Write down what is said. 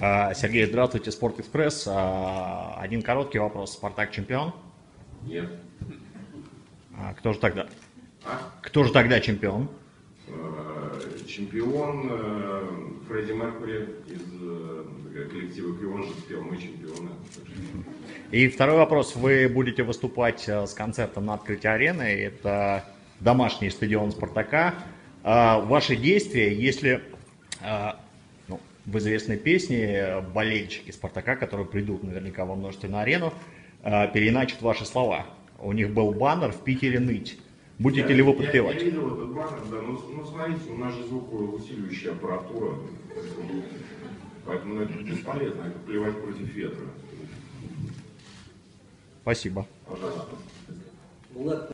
А, Сергей, здравствуйте, Спортэкспресс. А, Один короткий вопрос. Спартак чемпион? Нет. А Кто же тогда? А? Кто же тогда чемпион? Чемпион э, Фредди Меркури из э, коллектива Кион же спел «Мы чемпионы». И второй вопрос. Вы будете выступать э, с концертом на открытии арены. Это домашний стадион Спартака. Ваши действия, если в известной песне э, болельщики Спартака, которые придут наверняка во множестве на арену, а, переиначат ваши слова. У них был баннер «В Питере ныть». Будете Я- ли вы я- подпевать? Я, видел этот баннер, да. С- ну, смотрите, у нас же звукоусиливающая аппаратура. Поэтому это бесполезно, это плевать против ветра. Спасибо. Пожалуйста.